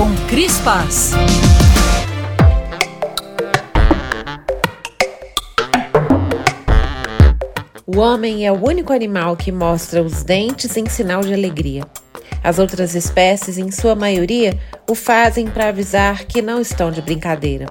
Com Cris Paz. O homem é o único animal que mostra os dentes em sinal de alegria. As outras espécies, em sua maioria, o fazem para avisar que não estão de brincadeira.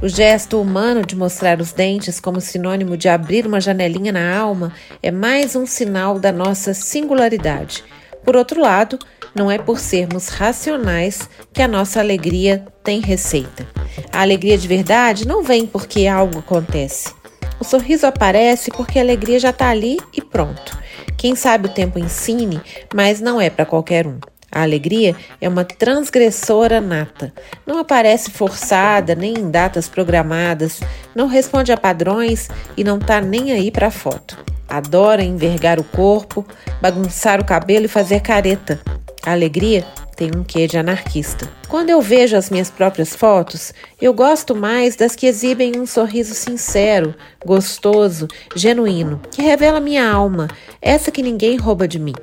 O gesto humano de mostrar os dentes como sinônimo de abrir uma janelinha na alma é mais um sinal da nossa singularidade. Por outro lado, não é por sermos racionais que a nossa alegria tem receita. A alegria de verdade não vem porque algo acontece. O sorriso aparece porque a alegria já está ali e pronto. Quem sabe o tempo ensine, mas não é para qualquer um. A alegria é uma transgressora nata. Não aparece forçada nem em datas programadas, não responde a padrões e não tá nem aí para foto. Adora envergar o corpo, bagunçar o cabelo e fazer careta. A alegria tem um quê de anarquista. Quando eu vejo as minhas próprias fotos, eu gosto mais das que exibem um sorriso sincero, gostoso, genuíno, que revela minha alma, essa que ninguém rouba de mim.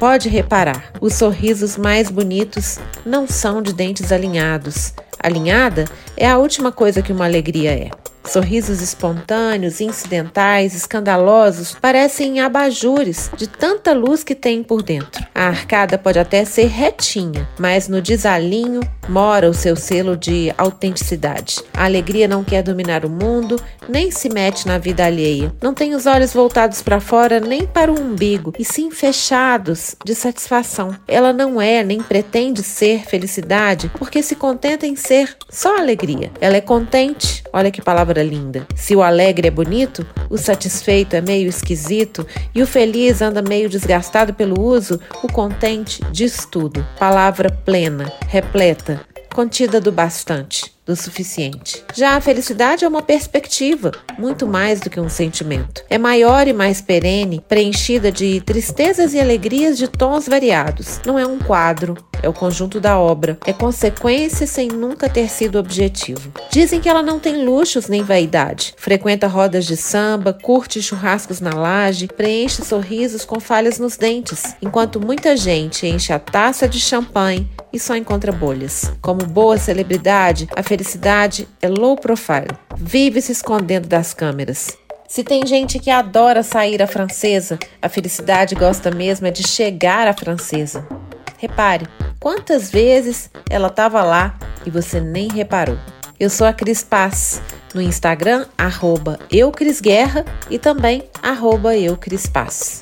Pode reparar, os sorrisos mais bonitos não são de dentes alinhados. Alinhada é a última coisa que uma alegria é. Sorrisos espontâneos, incidentais, escandalosos, parecem abajures de tanta luz que tem por dentro. A arcada pode até ser retinha, mas no desalinho mora o seu selo de autenticidade. A alegria não quer dominar o mundo, nem se mete na vida alheia. Não tem os olhos voltados para fora nem para o umbigo, e sim fechados de satisfação. Ela não é nem pretende ser felicidade, porque se contenta em ser só alegria. Ela é contente, olha que palavra linda. Se o alegre é bonito, o satisfeito é meio esquisito e o feliz anda meio desgastado pelo uso, o contente diz tudo. Palavra plena, repleta, contida do bastante do suficiente. Já a felicidade é uma perspectiva, muito mais do que um sentimento. É maior e mais perene, preenchida de tristezas e alegrias de tons variados. Não é um quadro, é o conjunto da obra, é consequência sem nunca ter sido objetivo. Dizem que ela não tem luxos nem vaidade. Frequenta rodas de samba, curte churrascos na laje, preenche sorrisos com falhas nos dentes, enquanto muita gente enche a taça de champanhe e só encontra bolhas. Como boa celebridade, a felicidade é low profile, vive se escondendo das câmeras. Se tem gente que adora sair à francesa, a felicidade gosta mesmo é de chegar à francesa. Repare, quantas vezes ela estava lá e você nem reparou. Eu sou a Cris Paz, no Instagram, arroba eucrisguerra e também arroba eucrispaz.